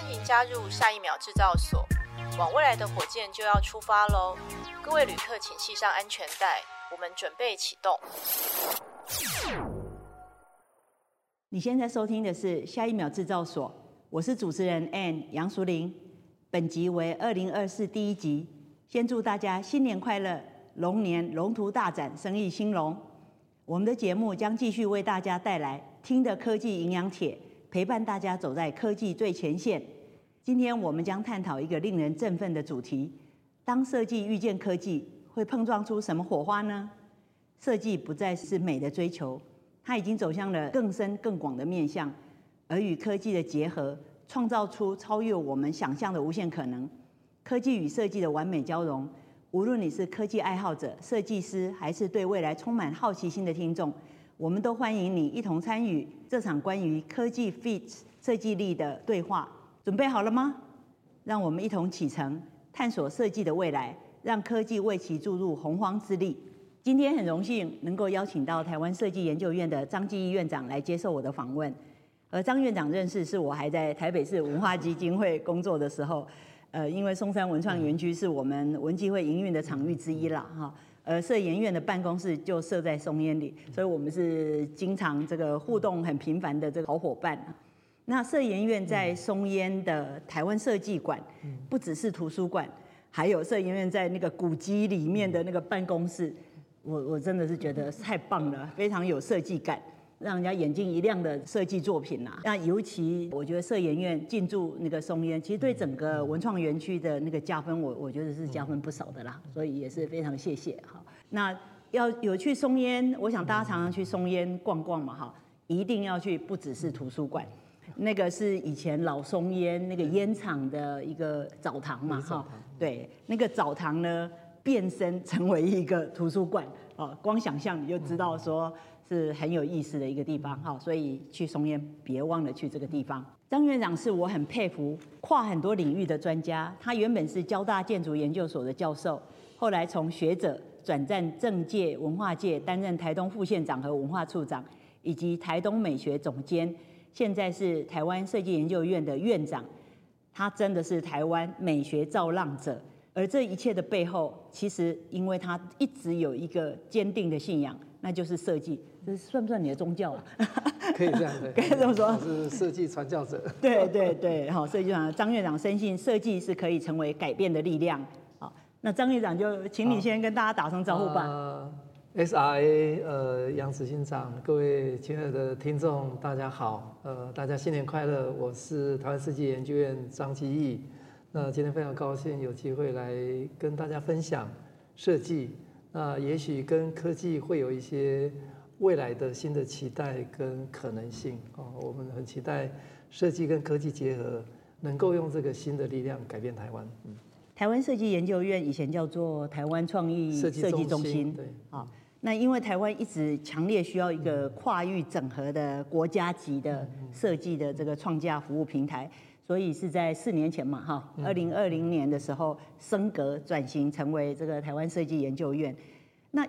欢迎加入下一秒制造所，往未来的火箭就要出发喽！各位旅客，请系上安全带，我们准备启动。你现在收听的是下一秒制造所，我是主持人 Ann 杨淑玲，本集为二零二四第一集，先祝大家新年快乐，龙年龙图大展，生意兴隆。我们的节目将继续为大家带来听的科技营养帖。陪伴大家走在科技最前线。今天我们将探讨一个令人振奋的主题：当设计遇见科技，会碰撞出什么火花呢？设计不再是美的追求，它已经走向了更深更广的面向，而与科技的结合，创造出超越我们想象的无限可能。科技与设计的完美交融，无论你是科技爱好者、设计师，还是对未来充满好奇心的听众。我们都欢迎你一同参与这场关于科技 fit 设计力的对话，准备好了吗？让我们一同启程，探索设计的未来，让科技为其注入洪荒之力。今天很荣幸能够邀请到台湾设计研究院的张继义院长来接受我的访问。而张院长认识是我还在台北市文化基金会工作的时候，呃，因为松山文创园区是我们文基会营运的场域之一啦，哈。呃，社研院的办公室就设在松烟里，所以我们是经常这个互动很频繁的这个好伙伴。那社研院在松烟的台湾设计馆，不只是图书馆，还有社研院在那个古迹里面的那个办公室，我我真的是觉得太棒了，非常有设计感。让人家眼睛一亮的设计作品呐、啊，那尤其我觉得社研院进驻那个松烟，其实对整个文创园区的那个加分，我我觉得是加分不少的啦，所以也是非常谢谢哈。那要有去松烟，我想大家常常去松烟逛逛嘛哈，一定要去，不只是图书馆，那个是以前老松烟那个烟厂的一个澡堂嘛哈，对，那个澡堂呢变身成为一个图书馆哦，光想象你就知道说。是很有意思的一个地方哈，所以去松烟别忘了去这个地方。张院长是我很佩服跨很多领域的专家，他原本是交大建筑研究所的教授，后来从学者转战政界、文化界，担任台东副县长和文化处长，以及台东美学总监，现在是台湾设计研究院的院长。他真的是台湾美学造浪者，而这一切的背后，其实因为他一直有一个坚定的信仰。那就是设计，这算不算你的宗教啊？可以这样的，可以这么说。是设计传教者。对对对，好，设计长张院长深信设计是可以成为改变的力量。好，那张院长就请你先跟大家打声招呼吧。呃，SRA，呃，杨执行长，各位亲爱的听众，大家好，呃，大家新年快乐。我是台湾设计研究院张基义。那今天非常高兴有机会来跟大家分享设计。那也许跟科技会有一些未来的新的期待跟可能性哦，我们很期待设计跟科技结合，能够用这个新的力量改变台湾。嗯，台湾设计研究院以前叫做台湾创意设计中心，对，啊，那因为台湾一直强烈需要一个跨域整合的国家级的设计的这个创价服务平台。所以是在四年前嘛，哈，二零二零年的时候升格转型成为这个台湾设计研究院。那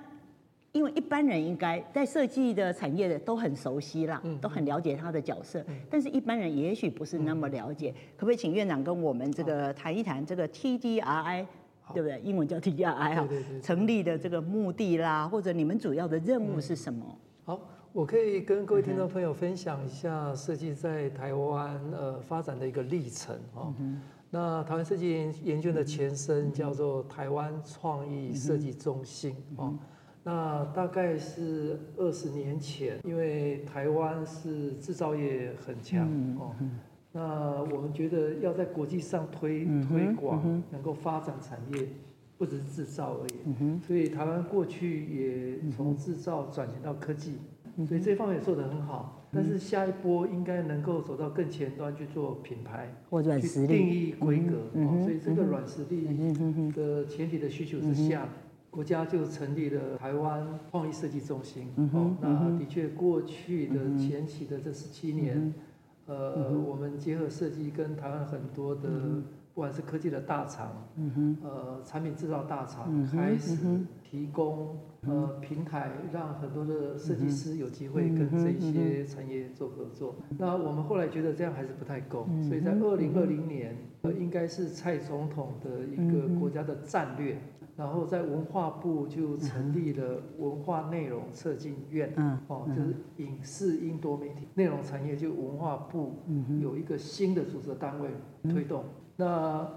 因为一般人应该在设计的产业的都很熟悉啦，都很了解他的角色，但是一般人也许不是那么了解。可不可以请院长跟我们这个谈一谈这个 TDRI，对不对？英文叫 TDRI 哈，成立的这个目的啦，或者你们主要的任务是什么？好。我可以跟各位听众朋友分享一下设计在台湾呃发展的一个历程哦。那台湾设计研研究的前身叫做台湾创意设计中心哦。那大概是二十年前，因为台湾是制造业很强哦。那我们觉得要在国际上推推广，能够发展产业，不只是制造而已。所以台湾过去也从制造转型到科技。所以这方面也做得很好，但是下一波应该能够走到更前端去做品牌，或者去定义规格。所以这个软实力的前提的需求之下，国家就成立了台湾创意设计中心。哦，那的确过去的前期的这十七年，呃，我们结合设计跟台湾很多的不管是科技的大厂，呃，产品制造大厂开始提供。呃平台，让很多的设计师有机会跟这些产业做合作。那我们后来觉得这样还是不太够，所以在二零二零年，呃，应该是蔡总统的一个国家的战略。然后在文化部就成立了文化内容策进院，嗯，哦，就是影视音多媒体内容产业，就文化部有一个新的组织单位推动。那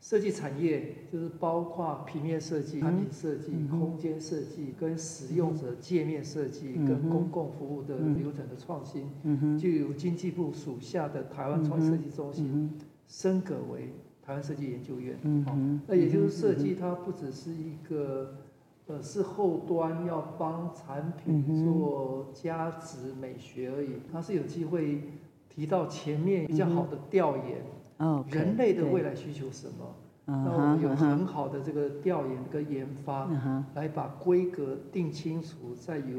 设计产业就是包括平面设计、产品设计、空间设计、跟使用者界面设计、跟公共服务的流程的创新，就由经济部属下的台湾创意设计中心升格为。台湾设计研究院，嗯哼，那也就是设计，它不只是一个，呃，是后端要帮产品做加值美学而已，它是有机会提到前面比较好的调研，哦，人类的未来需求什么，那我们有很好的这个调研跟研发，来把规格定清楚，再由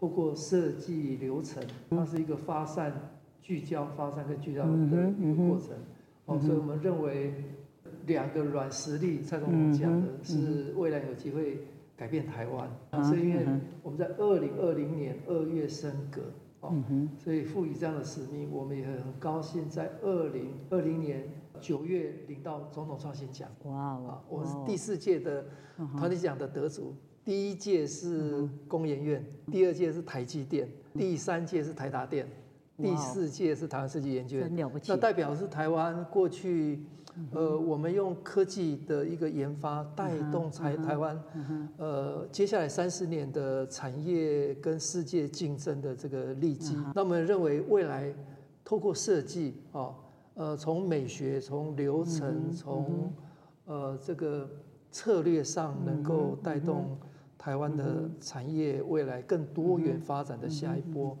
透过设计流程，它是一个发散、聚焦、发散跟聚焦的一个过程。哦，所以我们认为两个软实力，蔡总统讲的是未来有机会改变台湾。啊，所以因为我们在二零二零年二月升格，哦，所以赋予这样的使命，我们也很高兴在二零二零年九月领到总统创新奖。哇哦，我是第四届的团体奖的得主，第一届是工研院，第二届是台积电，第三届是台达电。第四届是台湾设计研究院，那代表是台湾过去，呃，我们用科技的一个研发带动台台湾，呃，接下来三十年的产业跟世界竞争的这个利基。那我们认为未来透过设计哦，呃，从美学、从流程、从呃这个策略上，能够带动台湾的产业未来更多元发展的下一波。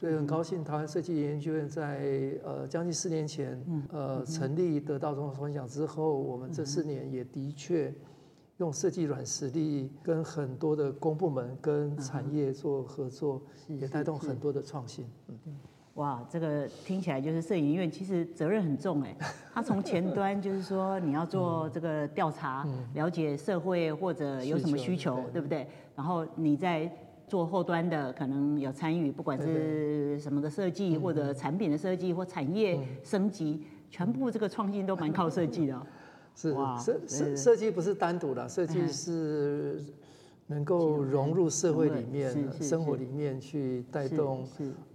所以很高兴，台湾设计研究院在呃将近四年前呃成立，得到总统创新奖之后，我们这四年也的确用设计软实力跟很多的公部门跟产业做合作，也带动很多的创新。嗯，哇，这个听起来就是设计研究院其实责任很重哎，他从前端就是说你要做这个调查，了解社会或者有什么需求，对不对？然后你在。做后端的可能有参与，不管是什么的设计，或者产品的设计，或产业升级，全部这个创新都蛮靠设计的。是哇，设设设计不是单独的，设计是能够融入社会里面、生活里面去带动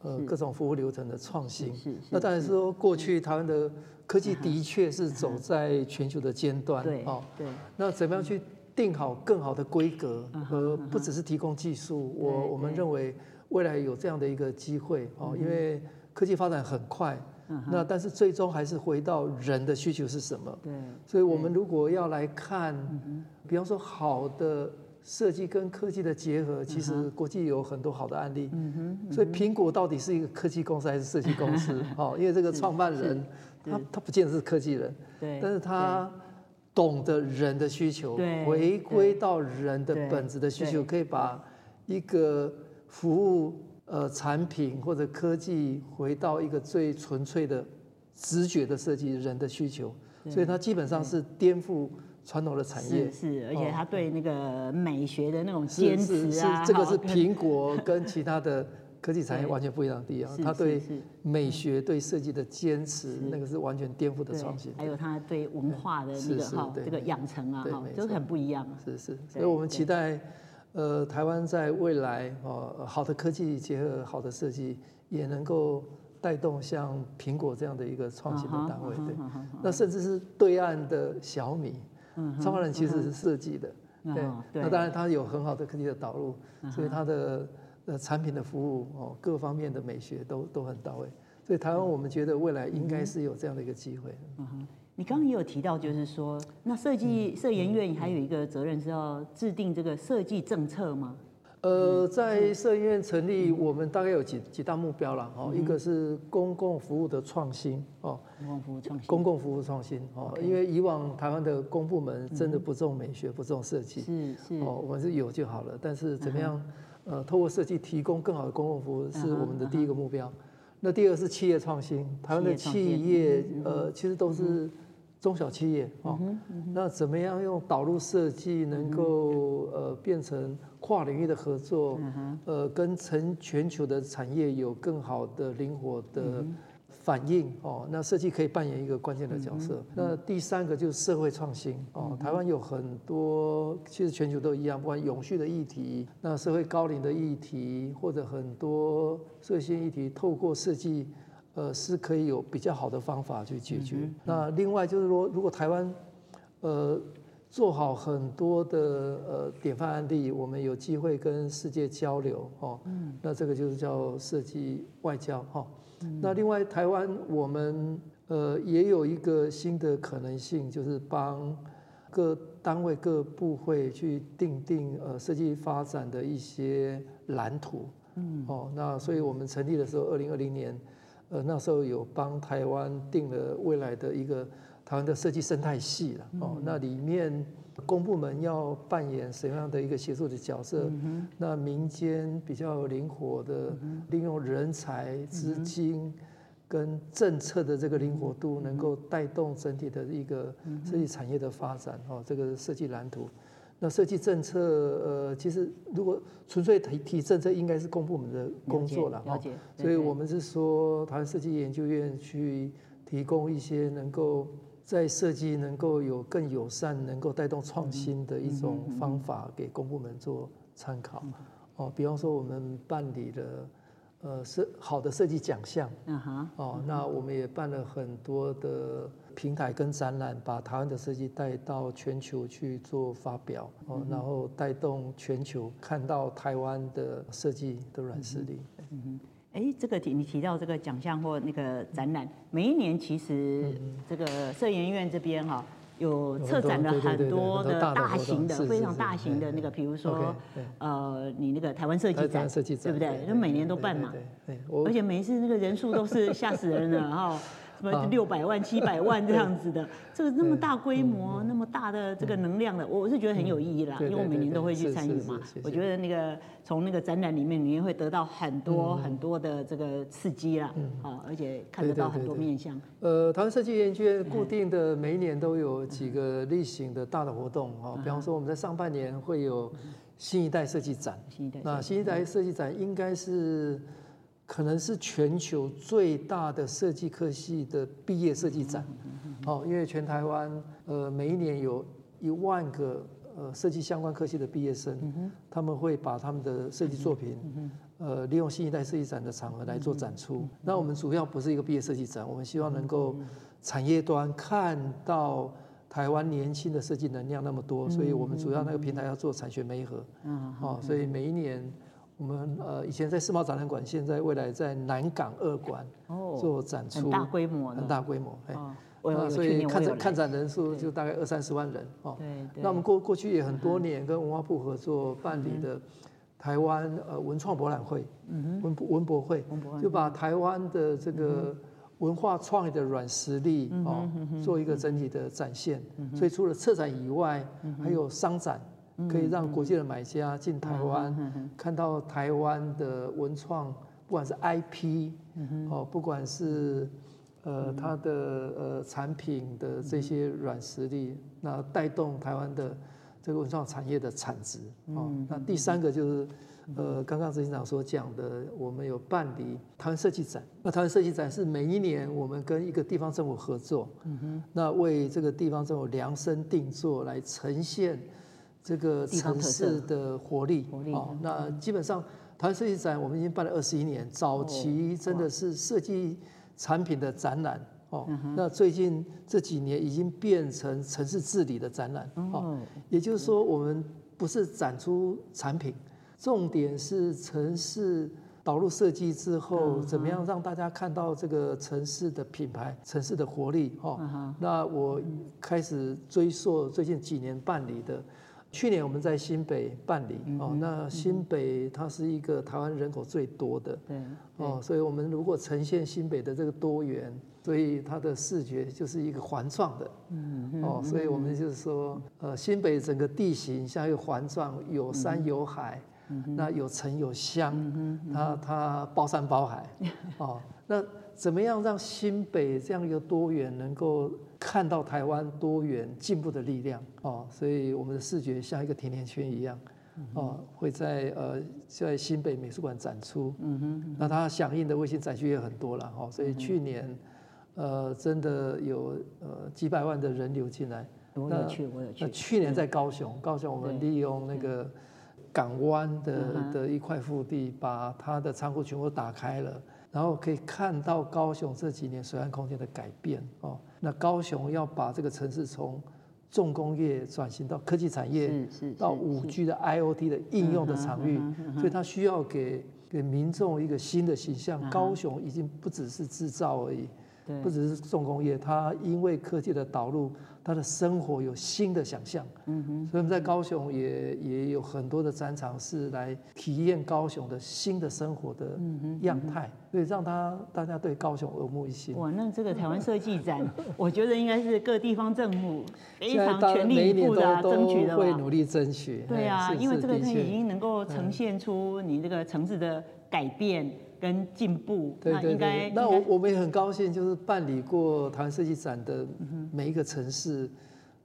呃各种服务流程的创新。那当然说，过去台湾的科技的确是走在全球的尖端。对，哦对。那怎么样去？定好更好的规格，和不只是提供技术，我我们认为未来有这样的一个机会哦，因为科技发展很快，那但是最终还是回到人的需求是什么？对，所以我们如果要来看，比方说好的设计跟科技的结合，其实国际有很多好的案例。所以苹果到底是一个科技公司还是设计公司？哦，因为这个创办人他他不见得是科技人，对，但是他。懂得人的需求，回归到人的本质的需求，可以把一个服务呃产品或者科技回到一个最纯粹的直觉的设计人的需求，所以它基本上是颠覆传统的产业，是，而且它对那个美学的那种坚持啊，这个是苹果跟其他的。科技产业完全不一样的地方，他对美学、对设计的坚持，那个是完全颠覆的创新。还有他对文化的那个哈，这个养成啊，哈，都很不一样。是是，所以我们期待，呃，台湾在未来哦，好的科技结合好的设计，也能够带动像苹果这样的一个创新的单位。对，那甚至是对岸的小米，创办人其实是设计的，对，那当然他有很好的科技的导入，所以他的。呃，产品的服务哦，各方面的美学都都很到位，所以台湾我们觉得未来应该是有这样的一个机会。嗯哼，你刚刚也有提到，就是说，那设计设研院还有一个责任是要制定这个设计政策吗？呃，在设研院成立，我们大概有几几大目标了哦，一个是公共服务的创新哦，公共服务创新，公共服务创新。哦，因为以往台湾的公部门真的不重美学，不重设计，是是。哦，我们是有就好了，但是怎么样？呃，透过设计提供更好的公共服务是我们的第一个目标。那第二个是企业创新，台湾的企业呃，其实都是中小企业哦，那怎么样用导入设计能够呃变成跨领域的合作，嗯、呃跟成全球的产业有更好的灵活的反应哦，那设计可以扮演一个关键的角色。嗯、那第三个就是社会创新哦，台湾有很多其实全球都一样，不管永续的议题，那社会高龄的议题，或者很多社会性议题，透过设计。呃，是可以有比较好的方法去解决。那另外就是说，如果台湾，呃，做好很多的呃典范案例，我们有机会跟世界交流哦。嗯、那这个就是叫设计外交哈。哦嗯、那另外台湾我们呃也有一个新的可能性，就是帮各单位各部会去定定呃设计发展的一些蓝图。嗯。哦，那所以我们成立的时候，二零二零年。呃，那时候有帮台湾定了未来的一个台湾的设计生态系了哦。那里面公部门要扮演什么样的一个协助的角色？那民间比较灵活的利用人才、资金跟政策的这个灵活度，能够带动整体的一个设计产业的发展哦。这个设计蓝图。那设计政策，呃，其实如果纯粹提提政策，应该是公部门的工作了，了解。所以我们是说，台湾设计研究院去提供一些能够在设计能够有更友善、能够带动创新的一种方法，给公部门做参考。哦，比方说我们办理了。呃，设好的设计奖项，哦，那我们也办了很多的平台跟展览，把台湾的设计带到全球去做发表，哦，然后带动全球看到台湾的设计的软实力。嗯哼，哎，这个提你提到这个奖项或那个展览，每一年其实这个设研院这边哈。有策展了很多的大型的、非常大型的那个，比如说，呃，你那个台湾设计展，对不对？就每年都办嘛，而且每一次那个人数都是吓死人了，然后。什么六百万、七百 万这样子的，这个那么大规模、那么大的这个能量的，我是觉得很有意义啦，因为我每年都会去参与嘛。我觉得那个从那个展览里面，你也会得到很多很多的这个刺激啦，啊，而且看得到很多面向。呃，台湾设计研究院固定的每一年都有几个例行的大的活动啊，比方说我们在上半年会有新一代设计展，那新一代设计展应该是。可能是全球最大的设计科系的毕业设计展，哦，因为全台湾呃每一年有一万个呃设计相关科系的毕业生，他们会把他们的设计作品呃利用新一代设计展的场合来做展出。那我们主要不是一个毕业设计展，我们希望能够产业端看到台湾年轻的设计能量那么多，所以我们主要那个平台要做产学媒合，哦，所以每一年。我们呃以前在世贸展览馆，现在未来在南港二馆做展出，很大规模，很大规模，哎，那所以看展看展人数就大概二三十万人哦。对对。那我们过过去也很多年跟文化部合作办理的台湾呃文创博览会，文文博会，就把台湾的这个文化创意的软实力哦做一个整体的展现。所以除了策展以外，还有商展。可以让国际的买家进台湾，看到台湾的文创，不管是 IP，哦，不管是呃它的呃产品的这些软实力，那带动台湾的这个文创产业的产值。哦，那第三个就是呃刚刚执行长所讲的，我们有办理台湾设计展。那台湾设计展是每一年我们跟一个地方政府合作，那为这个地方政府量身定做来呈现。这个城市的活力，活力哦，那基本上台湾设计展我们已经办了二十一年，早期真的是设计产品的展览哦，那最近这几年已经变成城市治理的展览哦，也就是说我们不是展出产品，重点是城市导入设计之后，怎么样让大家看到这个城市的品牌、城市的活力哦。那我开始追溯最近几年办理的。去年我们在新北办理哦，那新北它是一个台湾人口最多的，对哦，所以我们如果呈现新北的这个多元，所以它的视觉就是一个环状的，嗯哦，所以我们就是说，呃，新北整个地形像一个环状，有山有海，那有城有乡，它它包山包海，哦，那怎么样让新北这样一个多元能够看到台湾多元进步的力量哦？所以我们的视觉像一个甜甜圈一样。哦，会在呃在新北美术馆展出，嗯哼，那它响应的卫星展区也很多了哈，所以去年，呃，真的有呃几百万的人流进来。我有去，我有去。去年在高雄，高雄我们利用那个港湾的的一块腹地，把它的仓库全部打开了，然后可以看到高雄这几年水岸空间的改变哦。那高雄要把这个城市从重工业转型到科技产业，到五 G 的 IoT 的应用的场域，所以它需要给给民众一个新的形象。高雄已经不只是制造而已，不只是重工业，它因为科技的导入。他的生活有新的想象，嗯哼，所以我们在高雄也也有很多的展场是来体验高雄的新的生活的样态，所以让他大家对高雄耳目一新。哇，那这个台湾设计展，我觉得应该是各地方政府非常全力以赴的争取的，会努力争取。对啊，因为这个它已经能够呈现出你这个城市的改变。跟进步，对对对。那我我们也很高兴，就是办理过台湾设计展的每一个城市，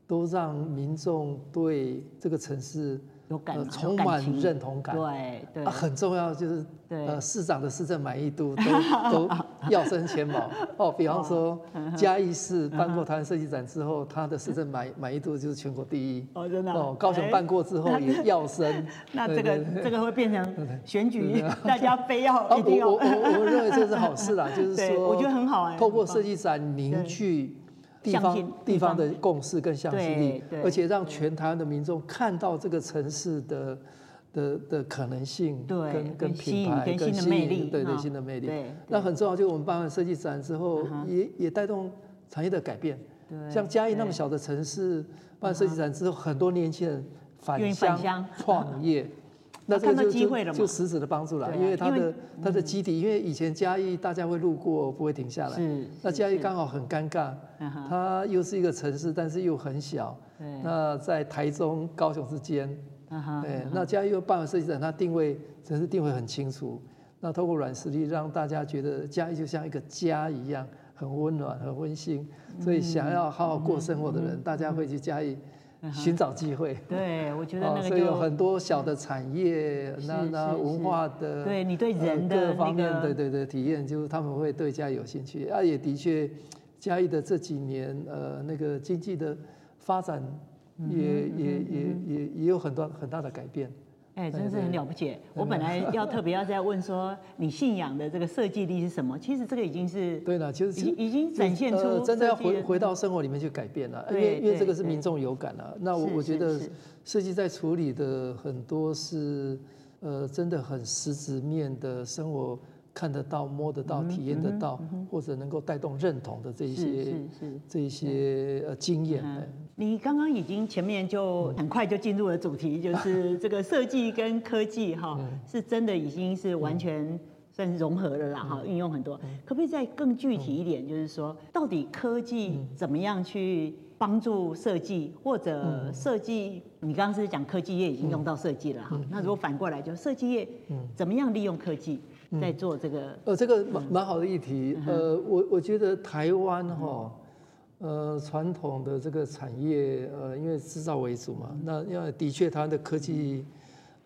都让民众对这个城市。有感，充满认同感。对对，很重要就是，呃，市长的市政满意度都 都要升前茅。哦，比方说 嘉义市办过台湾设计展之后，他的市政满满意度就是全国第一。哦，真的。哦，高雄办过之后也要升。那这个这个会变成选举，大家非要一定要。我我我认为这是好事啦，就是说，我觉得很好哎。透过设计展凝聚。地方地方的共识跟向心力，而且让全台湾的民众看到这个城市的的的可能性，跟跟品牌跟新的魅力，对对新的魅力。那很重要，就是我们办完设计展之后，也也带动产业的改变。像嘉义那么小的城市，办设计展之后，很多年轻人返乡创业。那这个就就就实质的帮助了，因为它的它的基底，因为以前嘉义大家会路过，不会停下来。是。那嘉义刚好很尴尬，它又是一个城市，但是又很小。那在台中、高雄之间。对。那嘉义又办完设计展，它定位城市定位很清楚。那透过软实力，让大家觉得嘉义就像一个家一样，很温暖、很温馨。所以想要好好过生活的人，大家会去嘉义。寻找机会，对，我觉得那个就所以有很多小的产业，那那文化的，对你对人的各方面，对对对体验，就是他们会对嘉义有兴趣。啊，也的确，嘉义的这几年，呃，那个经济的发展也也也也也有很多很大的改变。哎，真是很了不起！我本来要特别要再问说，你信仰的这个设计力是什么？其实这个已经是 对了，其实已已经展现出真的要回回到生活里面去改变了，因为因为这个是民众有感了。那我我觉得设计在处理的很多是呃，真的很实质面的生活看得到、摸得到、体验得到，或者能够带动认同的这一些这一些呃经验。你刚刚已经前面就很快就进入了主题，就是 这个设计跟科技哈，是真的已经是完全算是融合了啦哈，运用很多。可不可以再更具体一点，就是说到底科技怎么样去帮助设计，或者设计？你刚刚是讲科技业已经用到设计了哈，那如果反过来，就设计业怎么样利用科技在做这个？呃，这个蛮蛮好的议题。呃，我我觉得台湾哈。呃，传统的这个产业，呃，因为制造为主嘛，那因为的确，它的科技，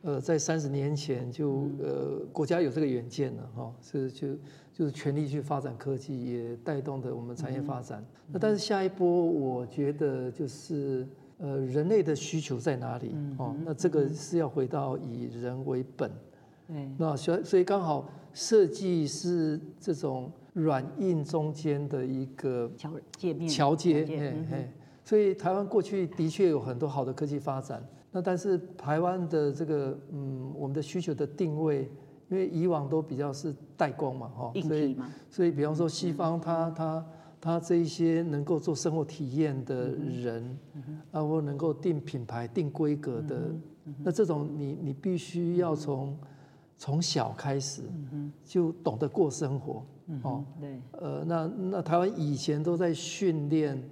呃，在三十年前就，呃，国家有这个远见了，哈，是就就是全力去发展科技，也带动的我们产业发展。那但是下一波，我觉得就是，呃，人类的需求在哪里？哦，那这个是要回到以人为本。那所以所以刚好设计是这种。软硬中间的一个桥界面，桥接，嘿嘿，所以台湾过去的确有很多好的科技发展，那但是台湾的这个嗯，我们的需求的定位，因为以往都比较是代工嘛，哈，所以所以比方说西方他他他这一些能够做生活体验的人，啊或能够定品牌、定规格的，那这种你你必须要从从小开始就懂得过生活。哦，对，呃，那那台湾以前都在训练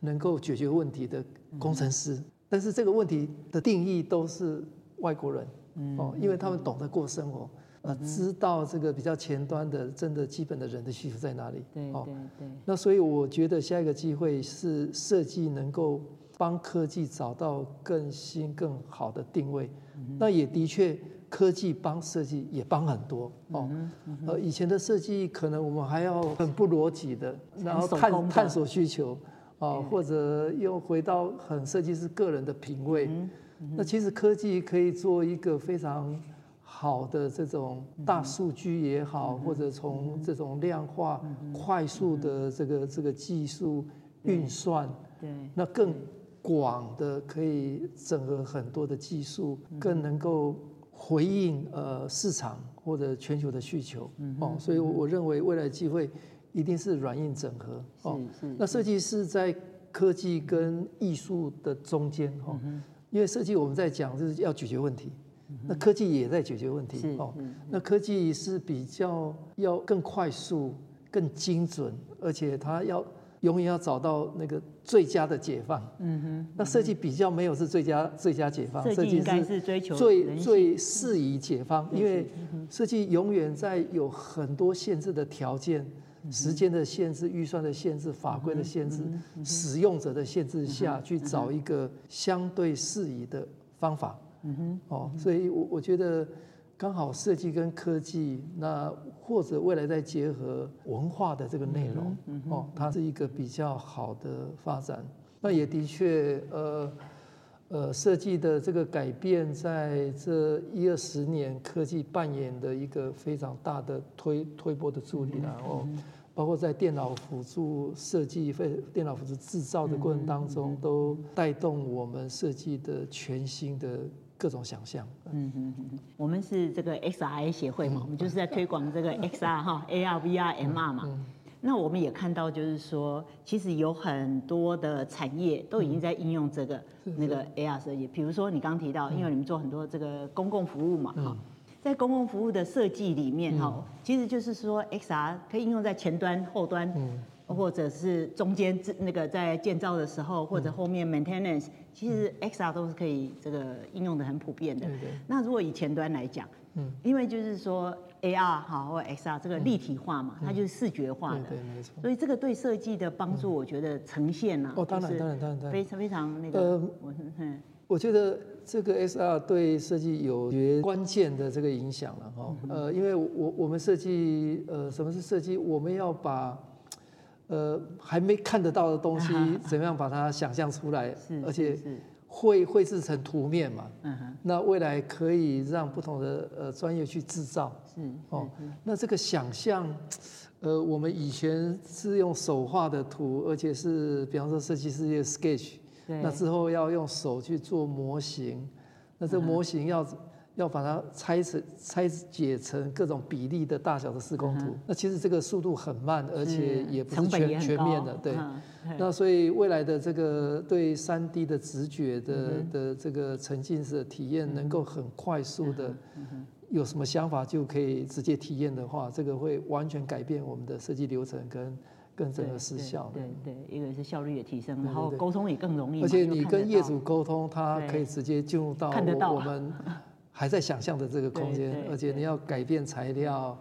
能够解决问题的工程师，但是这个问题的定义都是外国人，哦，因为他们懂得过生活，呃，知道这个比较前端的真的基本的人的需求在哪里。对对对。那所以我觉得下一个机会是设计能够帮科技找到更新更好的定位。那也的确。科技帮设计也帮很多哦，呃，以前的设计可能我们还要很不逻辑的，然后探探索需求，啊，或者又回到很设计师个人的品味。那其实科技可以做一个非常好的这种大数据也好，或者从这种量化快速的这个这个技术运算，对，那更广的可以整合很多的技术，更能够。回应呃市场或者全球的需求哦，所以我认为未来机会一定是软硬整合哦。那设计师在科技跟艺术的中间哦，因为设计我们在讲就是要解决问题，那科技也在解决问题哦。那科技是比较要更快速、更精准，而且它要。永远要找到那个最佳的解放。嗯哼。那设计比较没有是最佳最佳解放，设计应该是追求最最适宜解放，因为设计永远在有很多限制的条件、时间的限制、预算的限制、法规的限制、使用者的限制下去找一个相对适宜的方法。嗯哼。哦，所以我我觉得。刚好设计跟科技，那或者未来再结合文化的这个内容，哦，它是一个比较好的发展。那也的确，呃，呃，设计的这个改变，在这一二十年，科技扮演的一个非常大的推推波的助力，然后包括在电脑辅助设计、非电脑辅助制造的过程当中，都带动我们设计的全新的。各种想象，嗯嗯嗯，我们是这个 XRA 协会嘛，我们就是在推广这个 XR 哈，AR、VR、MR 嘛。那我们也看到，就是说，其实有很多的产业都已经在应用这个那个 AR 设计。比如说你刚提到，因为你们做很多这个公共服务嘛，哈，在公共服务的设计里面哈，其实就是说 XR 可以应用在前端、后端。或者是中间那个在建造的时候，或者后面 maintenance，其实 XR 都是可以这个应用的很普遍的。那如果以前端来讲，嗯，因为就是说 AR 哈或 XR 这个立体化嘛，它就是视觉化的，对，没错。所以这个对设计的帮助，我觉得呈现呢，哦，当然当然当然，非常非常那个。呃，我觉得这个 XR 对设计有绝关键的这个影响了哈。呃，因为我我们设计，呃，什么是设计？我们要把呃，还没看得到的东西，怎么样把它想象出来？而且绘绘制成图面嘛。那未来可以让不同的呃专业去制造。哦，那这个想象，呃，我们以前是用手画的图，而且是比方说设计师的 sketch，那之后要用手去做模型，那这个模型要。要把它拆成拆解成各种比例的大小的施工图，嗯、那其实这个速度很慢，而且也不是全全面的，对。嗯、那所以未来的这个对三 D 的直觉的、嗯、的这个沉浸式的体验，能够很快速的，有什么想法就可以直接体验的话，这个会完全改变我们的设计流程跟跟整个时效。对对，对，一个是效率也提升，然后沟通也更容易。而且你跟业主沟通，他可以直接进入到我们。还在想象的这个空间，而且你要改变材料，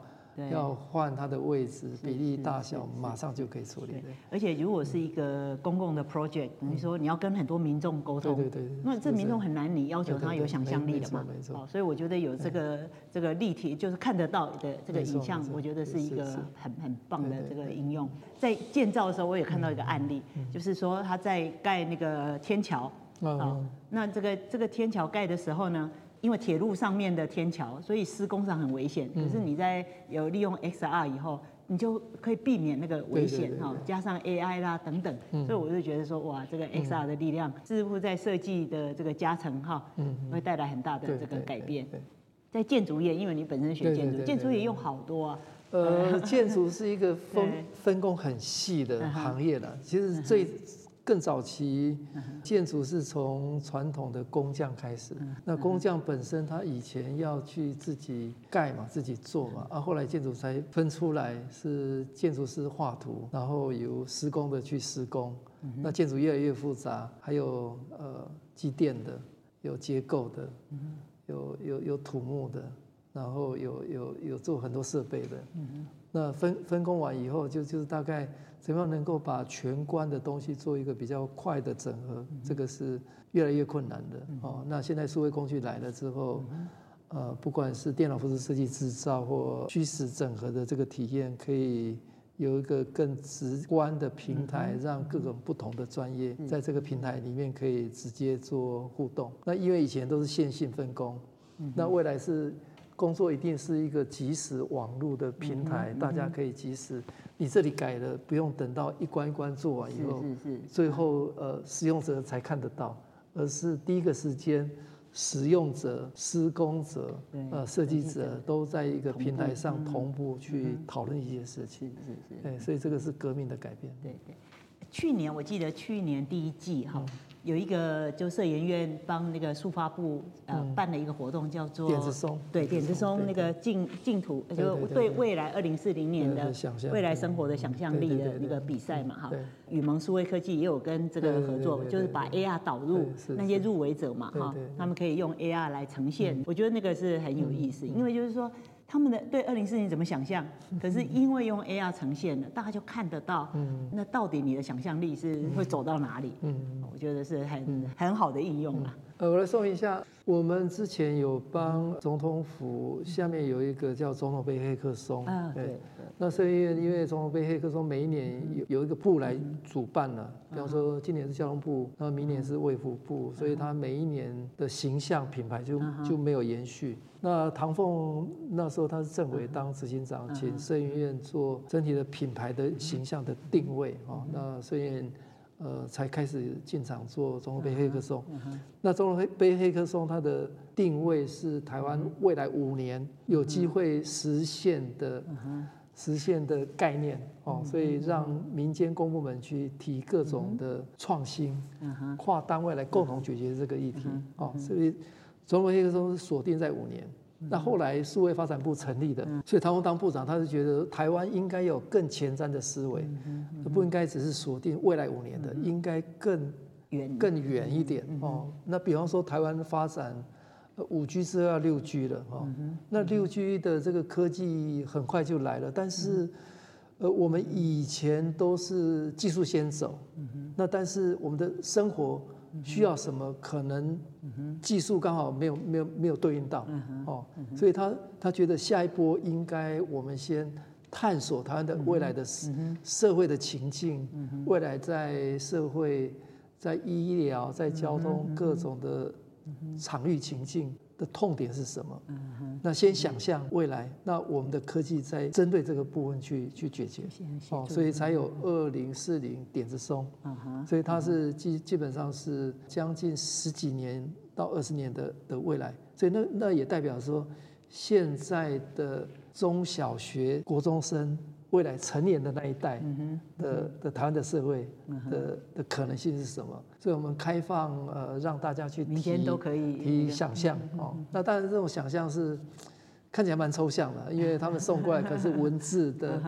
要换它的位置、比例、大小，马上就可以处理。而且如果是一个公共的 project，等于说你要跟很多民众沟通，对对对，那这民众很难，你要求他有想象力的嘛？没错，所以我觉得有这个这个立体，就是看得到的这个影像，我觉得是一个很很棒的这个应用。在建造的时候，我也看到一个案例，就是说他在盖那个天桥，啊，那这个这个天桥盖的时候呢，因为铁路上面的天桥，所以施工上很危险。可是你在有利用 XR 以后，你就可以避免那个危险哈。加上 AI 啦等等，所以我就觉得说，哇，这个 XR 的力量似乎在设计的这个加成哈，会带来很大的这个改变。在建筑业，因为你本身学建筑，建筑业用好多啊。呃，建筑是一个分 分工很细的行业了，其实最。更早期建筑是从传统的工匠开始，那工匠本身他以前要去自己盖嘛，自己做嘛，啊，后来建筑才分出来是建筑师画图，然后由施工的去施工。那建筑越来越复杂，还有呃机电的，有结构的，有有有土木的，然后有有有做很多设备的。嗯那分分工完以后，就就是大概怎么样能够把全关的东西做一个比较快的整合，嗯、这个是越来越困难的。嗯、哦，那现在数位工具来了之后，嗯、呃，不管是电脑辅助设计制造或虚实整合的这个体验，可以有一个更直观的平台，让各种不同的专业在这个平台里面可以直接做互动。那因为以前都是线性分工，那未来是。工作一定是一个即时网络的平台，嗯嗯、大家可以即时。你这里改了，不用等到一关一关做完以后，是是是最后呃使用者才看得到，而是第一个时间，使用者、施工者、对呃设计者都在一个平台上同步去讨论一些事情。是是是。对，所以这个是革命的改变。对对。去年我记得去年第一季哈。嗯有一个就社研院帮那个数发部呃办了一个活动，叫做点子松，对点子松那个净净土，就对未来二零四零年的未来生活的想象力的那个比赛嘛哈。雨盟数位科技也有跟这个合作，就是把 AR 导入那些入围者嘛哈，他们可以用 AR 来呈现，我觉得那个是很有意思，因为就是说。他们的对二零四零怎么想象？可是因为用 AR 呈现了，大家就看得到。嗯，那到底你的想象力是会走到哪里？嗯，我觉得是很很好的应用了。呃，我来说一下，我们之前有帮总统府下面有一个叫总统杯黑客松。啊，对。那是因为因为总统杯黑客松每一年有有一个部来主办了，比方说今年是交通部，然后明年是卫福部，所以它每一年的形象品牌就就没有延续。那唐凤那时候他是政委当执行长，请社研院做整体的品牌的形象的定位啊。那社研院呃才开始进场做中国杯黑客松。那总统杯黑客松它的定位是台湾未来五年有机会实现的实现的概念哦，所以让民间公部门去提各种的创新，跨单位来共同解决这个议题哦，所以。中国杯黑客松是锁定在五年，那后来数位发展部成立的，所以唐凤当部长，他是觉得台湾应该有更前瞻的思维，不应该只是锁定未来五年的，应该更远更远一点哦。那比方说台湾发展五 G 之后要六 G 了哈，那六 G 的这个科技很快就来了，但是呃我们以前都是技术先走，那但是我们的生活。需要什么？可能技术刚好没有没有没有对应到哦，所以他他觉得下一波应该我们先探索台湾的未来的社会的情境，未来在社会、在医疗、在交通各种的场域情境的痛点是什么？嗯那先想象未来，那我们的科技在针对这个部分去去解决，哦，所以才有二零四零点子松，所以它是基基本上是将近十几年到二十年的的未来，所以那那也代表说，现在的中小学、国中生。未来成年的那一代的的台湾的社会的的可能性是什么？所以我们开放呃让大家去提都可以提想象哦。那当然这种想象是看起来蛮抽象的，因为他们送过来可是文字的，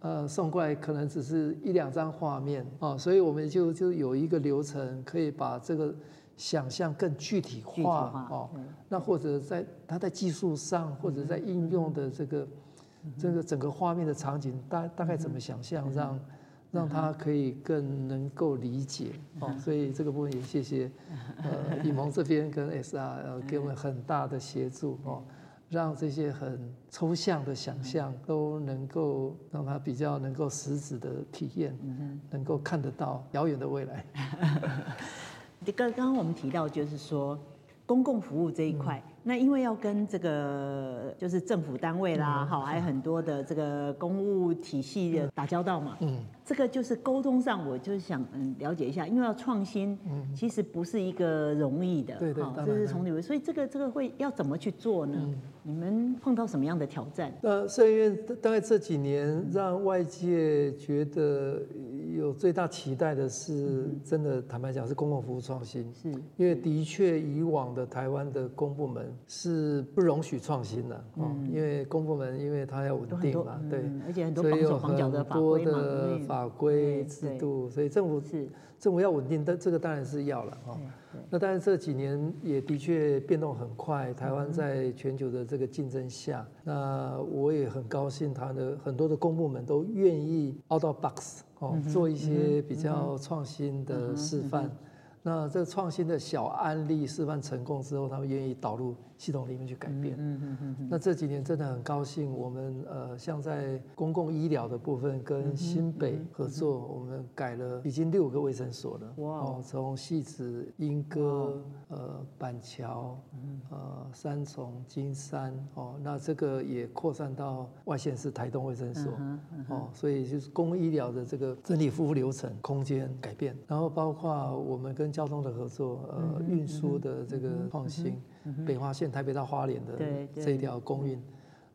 呃送过来可能只是一两张画面哦。所以我们就就有一个流程可以把这个想象更具体化哦。那或者在它在技术上或者在应用的这个。这个整个画面的场景大大概怎么想象，让让他可以更能够理解哦，所以这个部分也谢谢呃 宇盟这边跟 SR 呃给我们很大的协助哦，让这些很抽象的想象都能够让他比较能够实质的体验，能够看得到遥远的未来。刚 刚刚我们提到就是说公共服务这一块。那因为要跟这个就是政府单位啦，好，还有很多的这个公务体系的打交道嘛，嗯，这个就是沟通上，我就是想嗯了解一下，因为要创新，嗯，其实不是一个容易的，对对，这是从你们，所以这个这个会要怎么去做呢？你们碰到什么样的挑战？那社研院大概这几年让外界觉得有最大期待的是，真的坦白讲是公共服务创新，是。因为的确以往的台湾的公部门是不容许创新的哦，因为公部门因为它要稳定嘛，对，而且很多所以有绑手绑脚的很多法规嘛的法规制度，所以政府是。政府要稳定，但这个当然是要了哈。那但是这几年也的确变动很快，台湾在全球的这个竞争下，那我也很高兴，它的很多的公部门都愿意 out of box 哦，做一些比较创新的示范。那这个创新的小案例示范成功之后，他们愿意导入系统里面去改变。嗯嗯嗯。那这几年真的很高兴，我们呃像在公共医疗的部分跟新北合作，我们改了已经六个卫生所了。哇。哦，从戏子、莺歌、呃板桥、呃三重、金山哦，那这个也扩散到外县市台东卫生所。哦，所以就是公共医疗的这个整体服务流程空间改变，然后包括我们跟交通的合作，呃，运输的这个创新，北花线台北到花莲的这一条公运，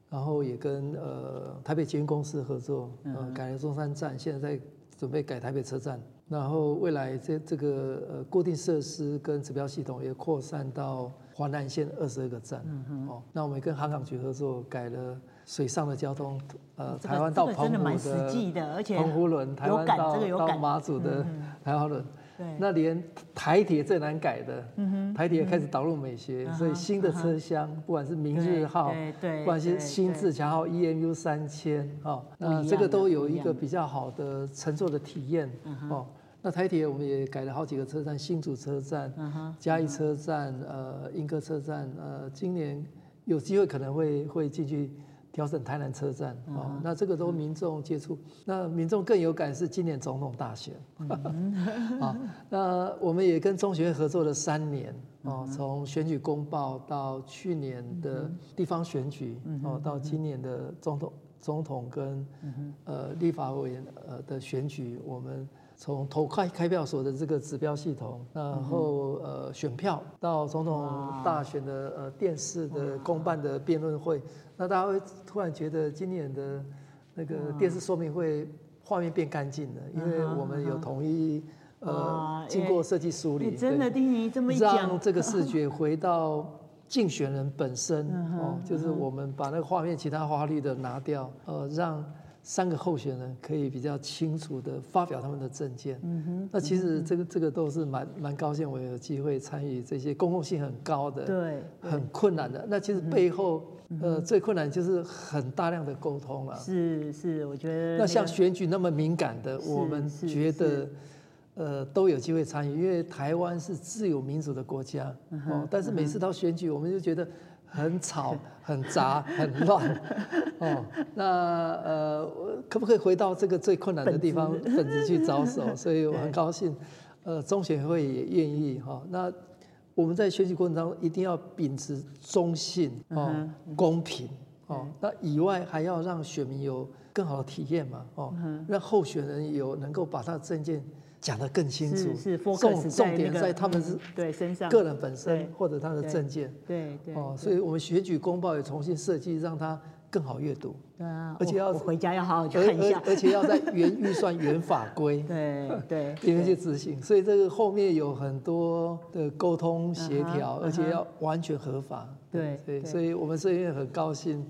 然后也跟呃台北捷运公司合作，呃，改了中山站，现在在准备改台北车站，然后未来这这个呃固定设施跟指标系统也扩散到华南线二十二个站，哦，那我们跟航港局合作改了水上的交通，呃，台湾到澎湖的澎湖轮，台湾到到马祖的台湾轮。那连台铁最难改的，台铁也开始导入美学，所以新的车厢，不管是明日号，不管是新自强号 EMU 三千，哦，那这个都有一个比较好的乘坐的体验，哦，那台铁我们也改了好几个车站，新竹车站、嘉义车站、呃，莺歌车站，呃，今年有机会可能会会进去。调整台南车站哦，那这个都民众接触，那民众更有感是今年总统大选，啊，那我们也跟中学会合作了三年哦，从选举公报到去年的地方选举哦，到今年的总统总统跟呃立法委员呃的选举，我们。从投开开票所的这个指标系统，然后呃选票到总统大选的呃电视的公办的辩论会，那大家会突然觉得今年的那个电视说明会画面变干净了，因为我们有统一呃经过设计梳理，真的听你这么一讲，让这个视觉回到竞选人本身哦，就是我们把那个画面其他花绿的拿掉，呃让。三个候选人可以比较清楚的发表他们的政见。嗯哼。那其实这个这个都是蛮蛮高兴，我有机会参与这些公共性很高的、对，很困难的。那其实背后，呃，最困难就是很大量的沟通了。是是，我觉得。那像选举那么敏感的，我们觉得，呃，都有机会参与，因为台湾是自由民主的国家。哦。但是每次到选举，我们就觉得。很吵、很杂、很乱，哦，那呃，可不可以回到这个最困难的地方本质去着手？所以我很高兴，呃，中选会也愿意哈。那我们在选举过程当中一定要秉持中性哦、公平哦。那以外还要让选民有更好的体验嘛，哦，让候选人有能够把他的政见。讲得更清楚，是重重点在他们是对身上个人本身或者他的证件，对对哦，所以我们选举公报也重新设计，让他更好阅读，对啊，而且要回家要好好去看一下，而且要在原预算原法规，对 对，里面去执行，所以这个后面有很多的沟通协调，而且要完全合法，对对，所以我们这边很高兴，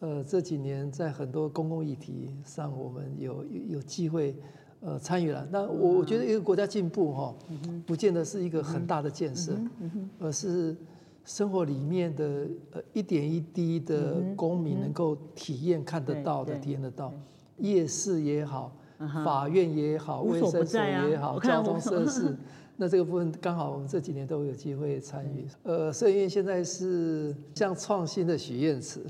呃，这几年在很多公共议题上，我们有有机会。呃，参与了。那我我觉得一个国家进步哈，不见得是一个很大的建设，而是生活里面的呃一点一滴的公民能够体验看得到的，体验得到。夜市也好，法院也好，卫生所也好，交通设施。那这个部分刚好我们这几年都有机会参与。呃，社院现在是像创新的许愿池，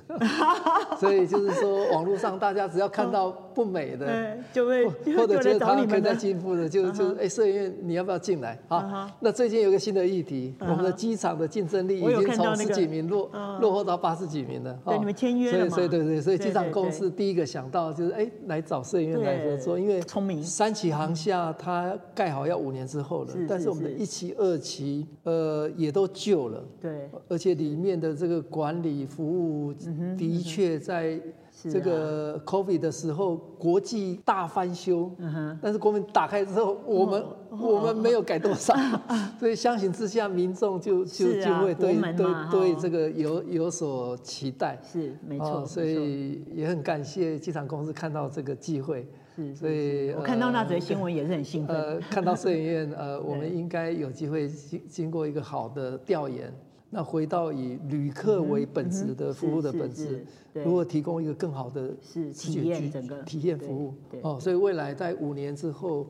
所以就是说网络上大家只要看到不美的，就会或者觉得他们可以再进步的，就就哎，社院你要不要进来？好，那最近有个新的议题，我们的机场的竞争力已经从十几名落落后到八十几名了。对，你们签约了嘛？所以对对对，所以机场公司第一个想到就是哎，来找社院来合作，因为聪明三起航厦它盖好要五年之后了。但是我们的一期、二期，呃，也都旧了。对，而且里面的这个管理服务的确在这个 COVID 的时候，国际大翻修，嗯但是国门打开之后，我们我们没有改多少，所以相形之下，民众就就就会对对对这个有有所期待，是没错，所以也很感谢机场公司看到这个机会，是，所以我看到那则新闻也是很兴奋，呃，看到摄影院，呃，我们应该有机会经经过一个好的调研。那回到以旅客为本质的服务的本质，如何提供一个更好的是体验整个体验服务哦，所以未来在五年之后，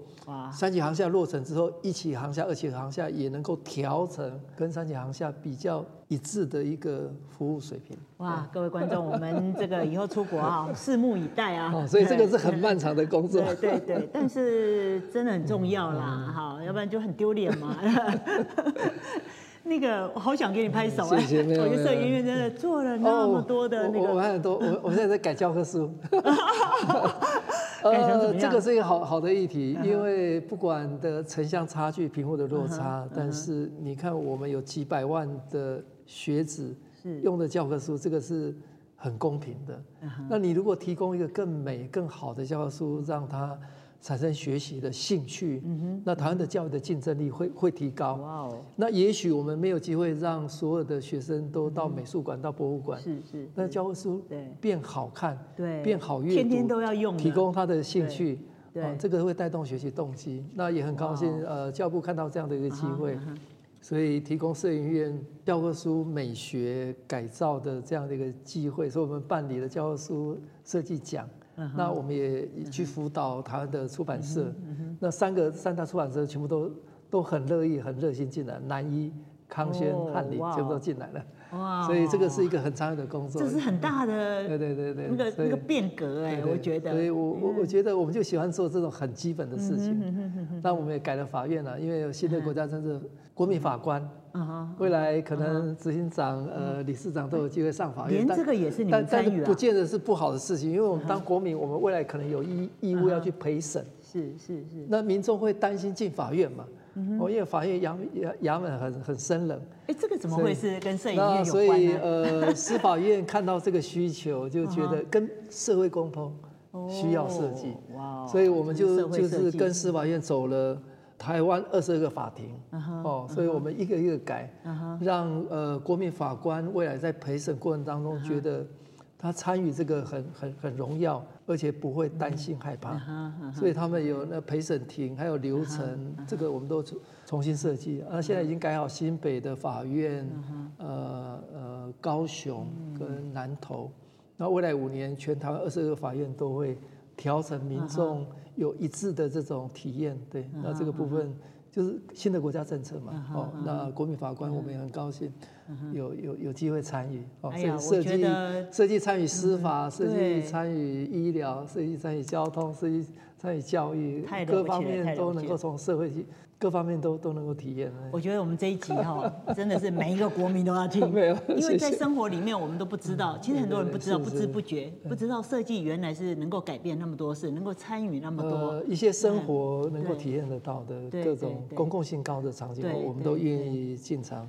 三级航厦落成之后，一起航厦、二期航厦也能够调成跟三级航厦比较一致的一个服务水平。哇，各位观众，我们这个以后出国啊，拭目以待啊。所以这个是很漫长的工作。对对对，但是真的很重要啦，好，要不然就很丢脸嘛。那个我好想给你拍手啊！谢谢，我觉得摄影院真的做了那么多的那个，我很多，我我现在在改教科书。呃，这个是一个好好的议题，因为不管的城乡差距、贫富的落差，但是你看我们有几百万的学子用的教科书，这个是很公平的。那你如果提供一个更美、更好的教科书，让他。产生学习的兴趣，嗯、那台湾的教育的竞争力会会提高。哇哦！那也许我们没有机会让所有的学生都到美术馆、嗯、到博物馆，是是。那教科书变好看，对，变好阅读，天天都要用，提供他的兴趣，啊，这个会带动学习动机。那也很高兴，哇呃，教部看到这样的一个机会，啊、所以提供摄影院教科书美学改造的这样的一个机会，所以我们办理了教科书设计奖。那我们也去辅导台湾的出版社，那三个三大出版社全部都都很乐意、很热心进来，南一、康轩、翰林全部都进来了。哇！所以这个是一个很长远的工作，这是很大的，对对对对，那个那个变革哎，我觉得。所以我我我觉得我们就喜欢做这种很基本的事情。那我们也改了法院了，因为有新的国家政治，国民法官，未来可能执行长、呃理事长都有机会上法院。连这个也是你？但但不见得是不好的事情，因为我们当国民，我们未来可能有义义务要去陪审。是是是。那民众会担心进法院嘛？哦，因为法院衙衙衙门很很生冷。哎，这个怎么会是跟摄影院有关呢？所以呃，司法院看到这个需求，就觉得跟社会沟通需要设计。哇！所以我们就就是跟司法院走了台湾二十二个法庭。哦，所以我们一个一个改，让呃国民法官未来在陪审过程当中觉得。他参与这个很很很荣耀，而且不会担心害怕，所以他们有那陪审庭，还有流程，这个我们都重重新设计。啊，现在已经改好新北的法院，呃呃，高雄跟南投，那未来五年全台湾二十二个法院都会调成民众有一致的这种体验。对，那这个部分。就是新的国家政策嘛，哦，那国民法官我们也很高兴，有有有机会参与，哦，设计设计参与司法，设计参与医疗，设计参与交通，设计参与教育，各方面都能够从社会去。各方面都都能够体验。我觉得我们这一集哈，真的是每一个国民都要听，没有，因为在生活里面我们都不知道，其实很多人不知道，不知不觉不知道设计原来是能够改变那么多事，能够参与那么多。一些生活能够体验得到的各种公共性高的场景，我们都愿意进场，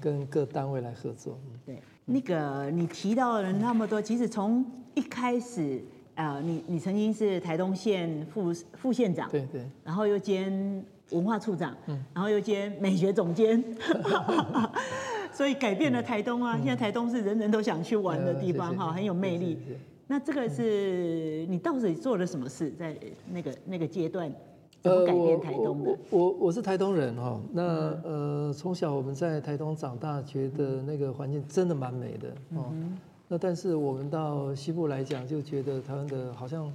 跟各单位来合作。对，那个你提到了那么多，其实从一开始啊，你你曾经是台东县副副县长，对对，然后又兼。文化处长，然后又兼美学总监，所以改变了台东啊！现在台东是人人都想去玩的地方哈，很有魅力。那这个是你到底做了什么事，在那个那个阶段，怎么改变台东的？我我我是台东人哈，那呃从小我们在台东长大，觉得那个环境真的蛮美的哦。那但是我们到西部来讲，就觉得台湾的好像。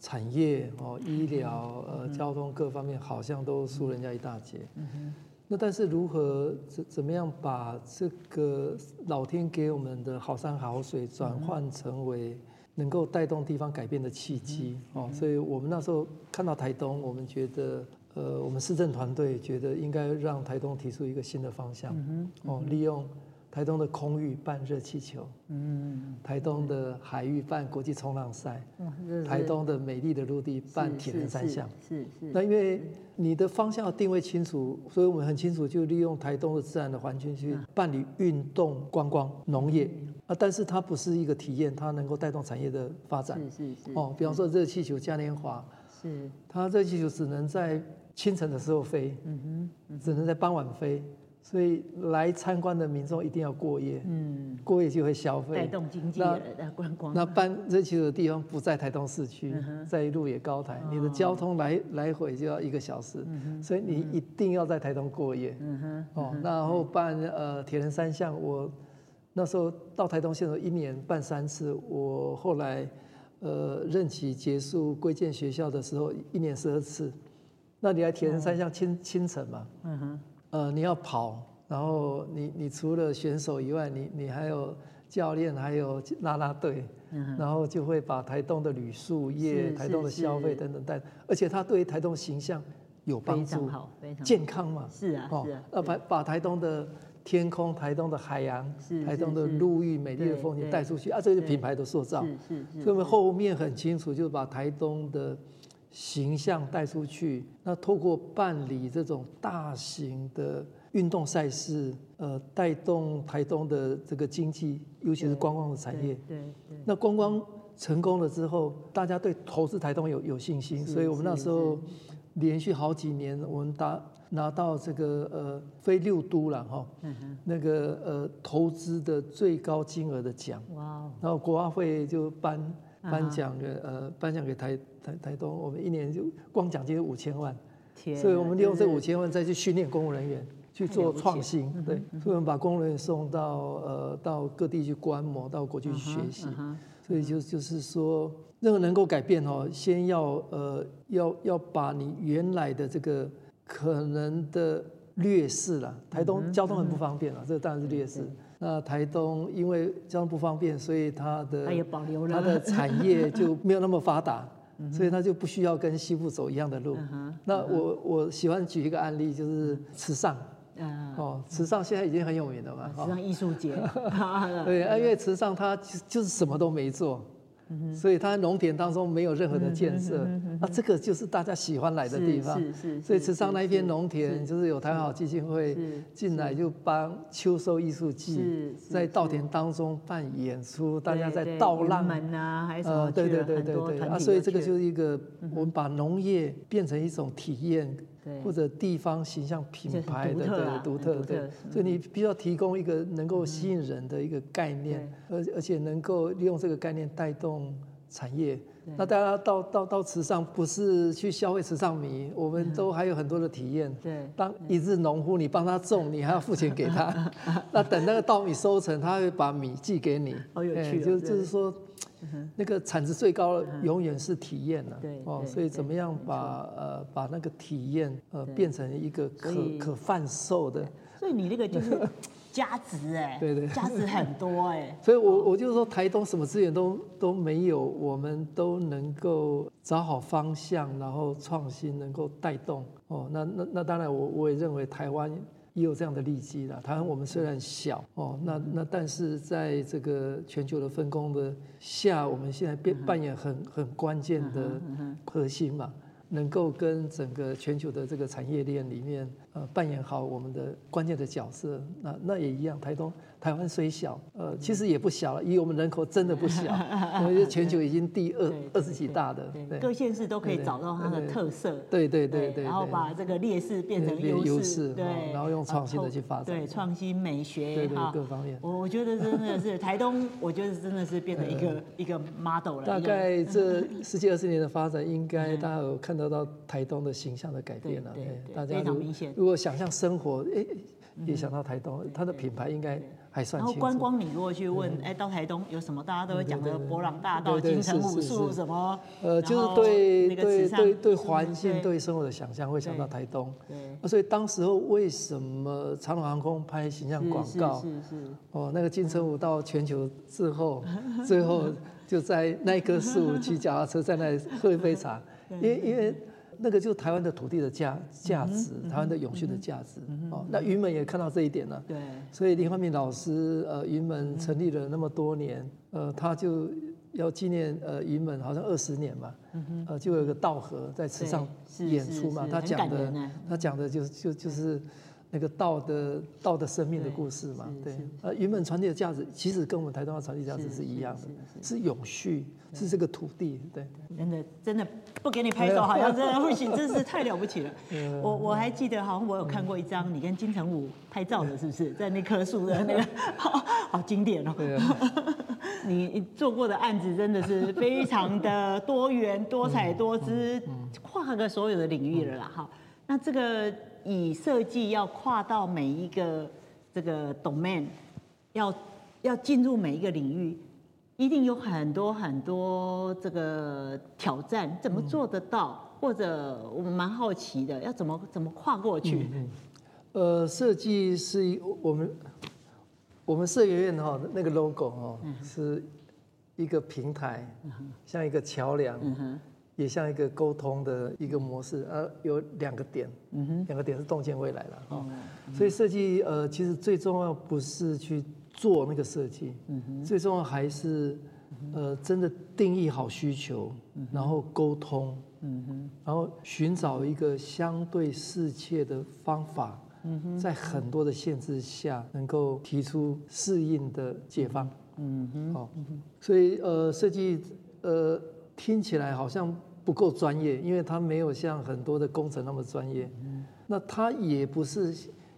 产业哦，医疗呃，交通各方面好像都输人家一大截。嗯。那但是如何怎怎么样把这个老天给我们的好山好水转换成为能够带动地方改变的契机哦？所以我们那时候看到台东，我们觉得呃，我们市政团队觉得应该让台东提出一个新的方向。哦，利用台东的空域办热气球，嗯，台东的海域办国际冲浪赛，嗯，台东的美丽的陆地办铁人三项，是是，是。那因为你的方向要定位清楚，所以我们很清楚就利用台东的自然的环境去办理运动、观光、农业。啊，但是它不是一个体验，它能够带动产业的发展，是是是。哦，比方说热气球嘉年华，是，它热气球只能在清晨的时候飞，嗯哼，只能在傍晚飞。所以来参观的民众一定要过夜，嗯，过夜就会消费，带动经济的观光。那办热气球的地方不在台东市区，在鹿野高台，你的交通来来回就要一个小时，所以你一定要在台东过夜。嗯哼，哦，然后办呃铁人三项，我那时候到台东县的时候一年办三次，我后来呃任期结束归建学校的时候一年十二次。那你来铁人三项清清晨嘛？嗯哼。呃，你要跑，然后你你除了选手以外，你你还有教练，还有拉拉队，嗯、然后就会把台东的旅宿业、台东的消费等等带，而且它对台东形象有帮助，非常好，非常，健康嘛，是啊，哦、是啊，呃，把把台东的天空、台东的海洋、台东的陆域美丽的风景带出去啊，这个品牌的塑造，是是是，所以后面很清楚，就是把台东的。形象带出去，那透过办理这种大型的运动赛事，呃，带动台东的这个经济，尤其是观光的产业。对对。那观光成功了之后，大家对投资台东有有信心，所以我们那时候连续好几年，我们拿拿到这个呃非六都了哈，那个呃投资的最高金额的奖。哇。然后国发会就颁。颁奖给呃，颁奖给台台台东，我们一年就光奖金五千万，所以我们利用这五千万再去训练公务人员去做创新，对，所以我们把公务人员送到呃到各地去观摩，到国际去学习，所以就就是说，任何能够改变哦，先要呃要要把你原来的这个可能的劣势啦，台东交通很不方便啊，这个当然是劣势。那台东因为交通不方便，所以它的它也保留了它的产业就没有那么发达，所以它就不需要跟西部走一样的路。那我我喜欢举一个案例，就是慈善，哦，慈善现在已经很有名了嘛，池上艺术节。对，因为慈善它就是什么都没做。所以它农田当中没有任何的建设，那这个就是大家喜欢来的地方。是是。所以池上那一片农田，就是有台湾好基金会进来就帮秋收艺术季，在稻田当中办演出，大家在稻浪门啊，还是什么？对对对对对。啊，所以这个就是一个我们把农业变成一种体验。或者地方形象品牌的对独特对，所以你必须要提供一个能够吸引人的一个概念，而而且能够利用这个概念带动产业。那大家到到到池上不是去消费池上米，我们都还有很多的体验。对，当一日农夫，你帮他种，你还要付钱给他。那等那个稻米收成，他会把米寄给你。好有趣，就就是说。那个产值最高的永远是体验了，哦，所以怎么样把呃把那个体验呃变成一个可可贩售的，所以你那个就是 价值哎，对对，价值很多哎，所以我我就是说台东什么资源都都没有，我们都能够找好方向，然后创新能够带动。哦，那那那当然我我也认为台湾。也有这样的利基啦。台湾我们虽然小哦，那那但是在这个全球的分工的下，我们现在变扮演很很关键的核心嘛，能够跟整个全球的这个产业链里面呃扮演好我们的关键的角色。那那也一样，台东。台湾虽小，呃，其实也不小了。以我们人口真的不小，我们全球已经第二二十几大的。各县市都可以找到它的特色。对对对对。然后把这个劣势变成优势。对。然后用创新的去发展。对，创新美学。对对，各方面。我我觉得真的是台东，我觉得真的是变成一个 一个 model 了。大概这 十几二十年的发展，应该大家有看得到台东的形象的改变了。对，大家非常明显。如果想象生活，哎，也想到台东，它的品牌应该。然后观光，你如果去问，哎，到台东有什么？大家都会讲的博朗大道、金城武树什么？呃，就是对对对对环境、对生活的想象，会想到台东。对。所以当时候为什么长荣航空拍形象广告？是是。哦，那个金城武到全球之后，最后就在那棵树骑脚踏车在那里喝一杯茶，因为因为。那个就是台湾的土地的价价值，台湾的永续的价值。哦，那云门也看到这一点了。对。所以林怀民老师，呃，云门成立了那么多年，呃，他就要纪念呃云门好像二十年嘛，呃，就有个道和在池上演出嘛，他讲的，他讲的就就就是。那个道的道的生命的故事嘛，对，呃，原本传递的价值其实跟我们台东的传递价值是一样的，是永续，是这个土地，对。真的真的不给你拍手，好像真的不行，真是太了不起了。我我还记得，好像我有看过一张你跟金城武拍照的，是不是在那棵树的那个，好，好经典哦。你做过的案子真的是非常的多元、多彩多姿，跨个所有的领域了啦。哈，那这个。以设计要跨到每一个这个 domain，要要进入每一个领域，一定有很多很多这个挑战，怎么做得到？或者我们蛮好奇的，要怎么怎么跨过去？嗯，呃，设计是我们我们设计院哈那个 logo 哦是一个平台，像一个桥梁。也像一个沟通的一个模式，呃，有两个点，嗯哼，两个点是洞见未来了，哈，所以设计，呃，其实最重要不是去做那个设计，嗯哼，最重要还是，呃，真的定义好需求，然后沟通，嗯哼，然后寻找一个相对适切的方法，嗯哼，在很多的限制下，能够提出适应的解方，嗯哼，好，所以，呃，设计，呃，听起来好像。不够专业，因为他没有像很多的工程那么专业。那他也不是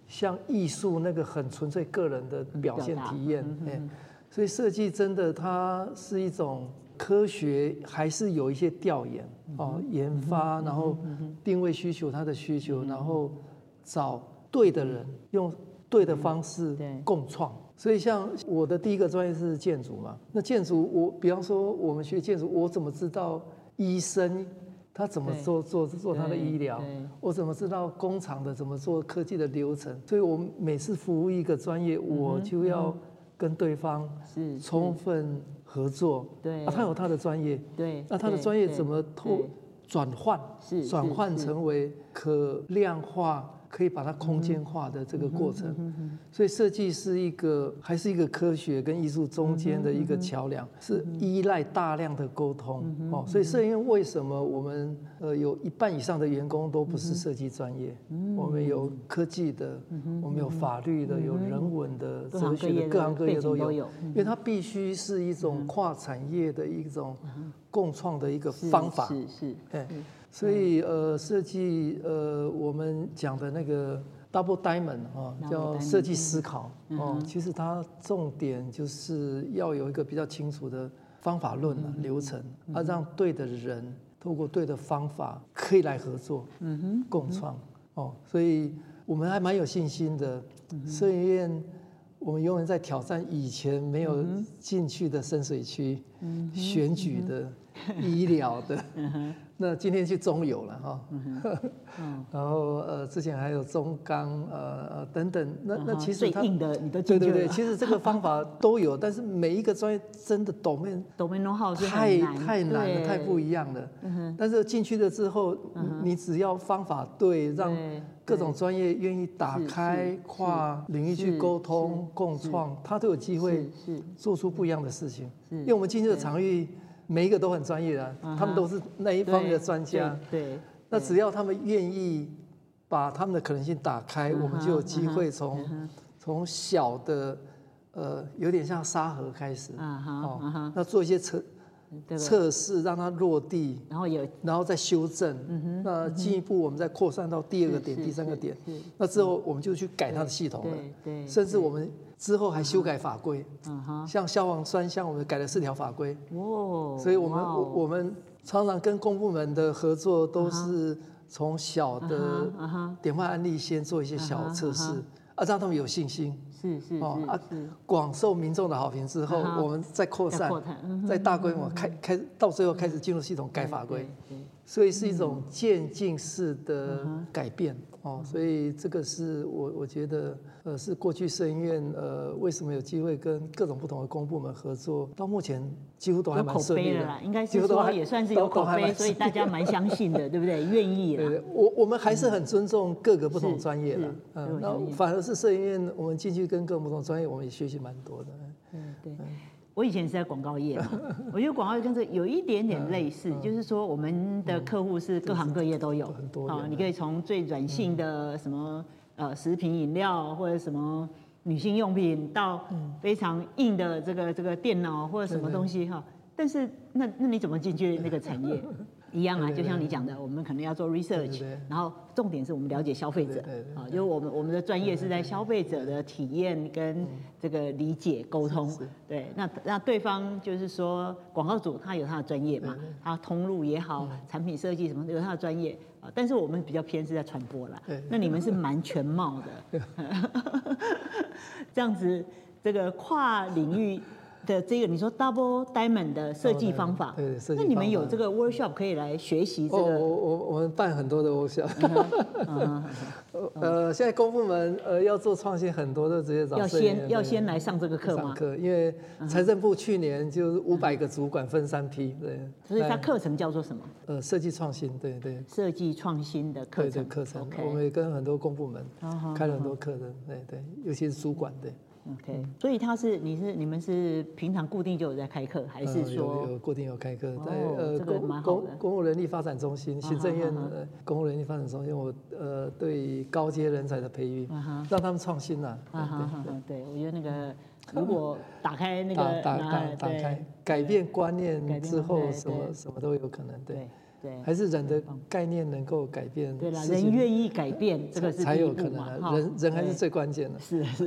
像艺术那个很纯粹个人的表现体验。所以设计真的它是一种科学，还是有一些调研哦，研发，然后定位需求，他的需求，然后找对的人，用对的方式共创。所以像我的第一个专业是建筑嘛，那建筑我比方说我们学建筑，我怎么知道？医生他怎么做做做他的医疗？我怎么知道工厂的怎么做科技的流程？所以我每次服务一个专业，我就要跟对方充分合作。对，啊，他有他的专业。对，那他的专业怎么透转换？转换成为可量化。可以把它空间化的这个过程，所以设计是一个还是一个科学跟艺术中间的一个桥梁，是依赖大量的沟通哦。所以设计院为什么我们呃有一半以上的员工都不是设计专业？我们有科技的，我们有法律的，有人文的、哲学的，各行各业都有。因为它必须是一种跨产业的一种共创的一个方法。是是，哎。所以呃，设计呃，我们讲的那个 double diamond 啊，叫设计思考哦。其实它重点就是要有一个比较清楚的方法论流程，啊，让对的人透过对的方法可以来合作，嗯哼，共创哦。所以我们还蛮有信心的。设计院，我们永远在挑战以前没有进去的深水区，选举的、医疗的。那今天去中油了哈，然后呃之前还有中钢呃呃等等，那那其实它对对对，其实这个方法都有，但是每一个专业真的 domain domain know-how 太太难了，太不一样了。但是进去了之后，你只要方法对，让各种专业愿意打开跨领域去沟通共创，他都有机会做出不一样的事情。因为我们进去的场域。每一个都很专业的，他们都是那一方面的专家。对，那只要他们愿意把他们的可能性打开，我们就有机会从从小的呃有点像沙盒开始，哦，那做一些测测试，让它落地，然后有然后再修正。那进一步我们再扩散到第二个点、第三个点。那之后我们就去改它的系统了。对，甚至我们。之后还修改法规，像消防栓，像我们改了四条法规，所以我们我们常常跟公部门的合作都是从小的典范案例先做一些小测试，啊，让他们有信心，是是哦啊，广受民众的好评之后，我们再扩散，再大规模开开，到最后开始进入系统改法规。所以是一种渐进式的改变哦，所以这个是我我觉得呃是过去摄影院呃为什么有机会跟各种不同的公部门合作，到目前几乎都还蛮顺利的。啦，应该是说也算是有口碑，所以大家蛮相信的，对不对？愿意对对，我我们还是很尊重各个不同专业的，嗯，那反而是摄影院我们进去跟各种不同专业，我们也学习蛮多的，嗯，对。我以前是在广告业嘛，我觉得广告业跟这有一点点类似，就是说我们的客户是各行各业都有，很多啊，你可以从最软性的什么呃食品饮料或者什么女性用品，到非常硬的这个这个电脑或者什么东西哈，但是那那你怎么进去那个产业？一样啊，就像你讲的，我们可能要做 research，然后重点是我们了解消费者。啊，就是我们我们的专业是在消费者的体验跟这个理解沟通。对，那那对方就是说广告主他有他的专业嘛，他通路也好，产品设计什么有他的专业啊，但是我们比较偏是在传播啦。那你们是蛮全貌的，这样子这个跨领域。的这个你说 Double Diamond 的设计方法，对，设计。那你们有这个 workshop 可以来学习这个？我我我们办很多的 workshop。呃，现在公部门呃要做创新，很多的直接找。要先要先来上这个课吗？上课，因为财政部去年就是五百个主管分三批，对。所以它课程叫做什么？呃，设计创新，对对。设计创新的课程。课程。我们也跟很多公部门开了很多课程，对对，尤其是主管对。OK，所以他是你是你们是平常固定就有在开课，还是说有有固定有开课？在呃公公公务人力发展中心行政院的公务人力发展中心，我呃对高阶人才的培育，让他们创新呐。对，我觉得那个如果打开那个打打打开改变观念之后，什么什么都有可能。对。对，还是人的概念能够改变。对啦，人愿意改变，这个是才有可能。人人还是最关键的。是是。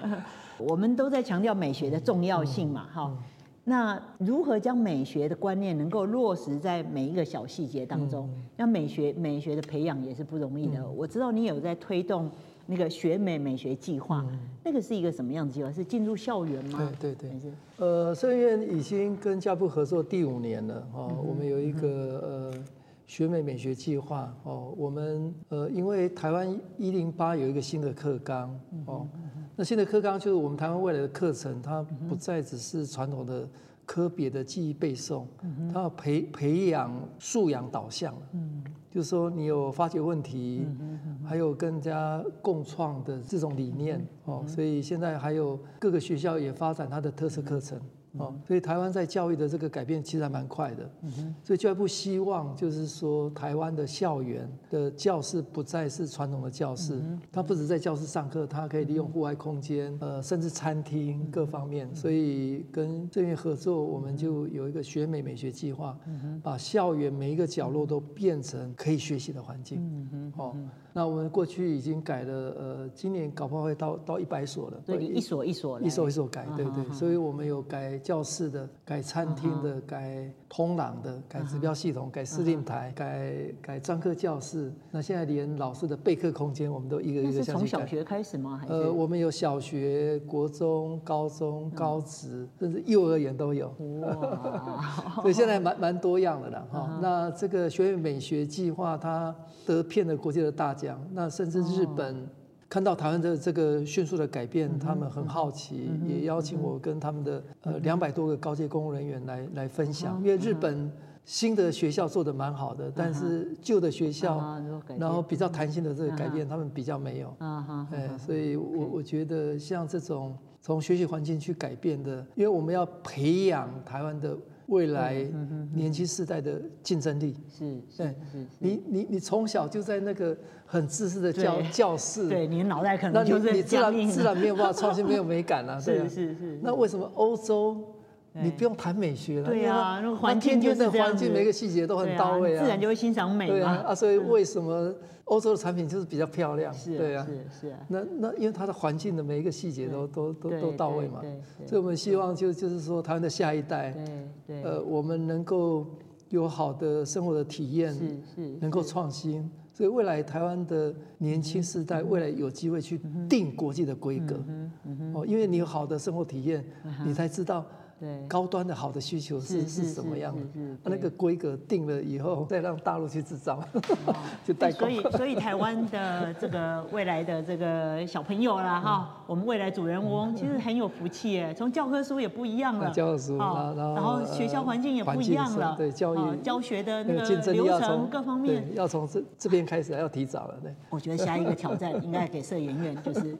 我们都在强调美学的重要性嘛，哈、嗯。那如何将美学的观念能够落实在每一个小细节当中？那、嗯、美学美学的培养也是不容易的。嗯、我知道你有在推动那个学美美学计划，嗯、那个是一个什么样的计划？是进入校园吗？对对对。是呃，社院已经跟教部合作第五年了，哦、嗯。我们有一个呃学美美学计划，哦，我们呃因为台湾一零八有一个新的课纲，哦。嗯那新的课纲就是我们台湾未来的课程，它不再只是传统的科别的记忆背诵，它要培培养素养导向，就是说你有发掘问题，还有跟人家共创的这种理念哦，所以现在还有各个学校也发展它的特色课程。哦，所以台湾在教育的这个改变其实还蛮快的，嗯、哼所以教育部希望就是说，台湾的校园的教室不再是传统的教室，它不止在教室上课，它可以利用户外空间，呃，甚至餐厅各方面。所以跟这边合作，我们就有一个学美美学计划，把校园每一个角落都变成可以学习的环境。嗯哼，哦。那我们过去已经改了，呃，今年搞不好会到到一百所了。对，一所一所，一所一所改，对对。所以我们有改教室的，改餐厅的，改通廊的，改指标系统，改司令台，改改专科教室。那现在连老师的备课空间，我们都一个一个向改。从小学开始吗？还是？呃，我们有小学、国中、高中、高职，甚至幼儿园都有。哇！所以现在蛮蛮多样的了哈。那这个学院美学计划，它得遍了国际的大奖。那甚至日本看到台湾的这个迅速的改变，他们很好奇，也邀请我跟他们的呃两百多个高阶公务人员来来分享。因为日本新的学校做的蛮好的，但是旧的学校，然后比较弹性的这个改变，他们比较没有。哎，所以我我觉得像这种从学习环境去改变的，因为我们要培养台湾的。未来年轻世代的竞争力。是，是，你你你从小就在那个很自私的教教室，对，你的脑袋可能就是你自然自然没有办法创新，没有美感了，对，是是。那为什么欧洲你不用谈美学了？对啊，那环境就是环境每个细节都很到位啊，自然就会欣赏美嘛。啊，所以为什么？欧洲的产品就是比较漂亮，是，对啊，是是。那那因为它的环境的每一个细节都都都都到位嘛，所以我们希望就就是说，台湾的下一代，呃，我们能够有好的生活的体验，是是，能够创新，所以未来台湾的年轻世代未来有机会去定国际的规格，哦，因为你有好的生活体验，你才知道。对，高端的好的需求是是什么样的？那个规格定了以后，再让大陆去制造，就代工。所以，所以台湾的这个未来的这个小朋友啦，哈，我们未来主人翁其实很有福气哎，从教科书也不一样了，教科书，然后学校环境也不一样了，对，教育教学的那个流程各方面，要从这这边开始要提早了。对，我觉得下一个挑战应该给社研院就是。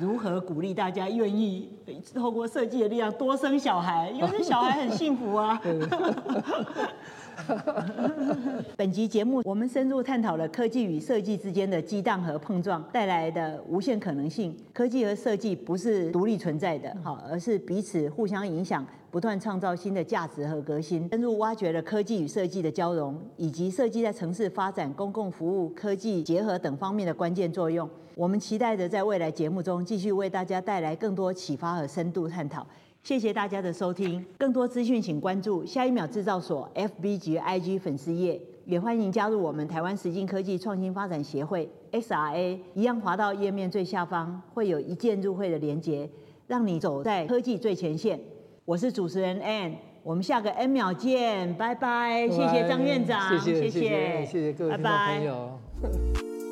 如何鼓励大家愿意透过设计的力量多生小孩？因为这 小孩很幸福啊。本集节目我们深入探讨了科技与设计之间的激荡和碰撞带来的无限可能性。科技和设计不是独立存在的，哈，而是彼此互相影响，不断创造新的价值和革新。深入挖掘了科技与设计的交融，以及设计在城市发展、公共服务、科技结合等方面的关键作用。我们期待着在未来节目中继续为大家带来更多启发和深度探讨。谢谢大家的收听，更多资讯请关注下一秒制造所 FB 及 IG 粉丝页，也欢迎加入我们台湾实境科技创新发展协会 XRA，一样滑到页面最下方会有一键入会的连结，让你走在科技最前线。我是主持人 Ann，我们下个 N 秒见，拜拜，谢谢张院长，谢谢谢谢。谢谢各位听众朋友。拜拜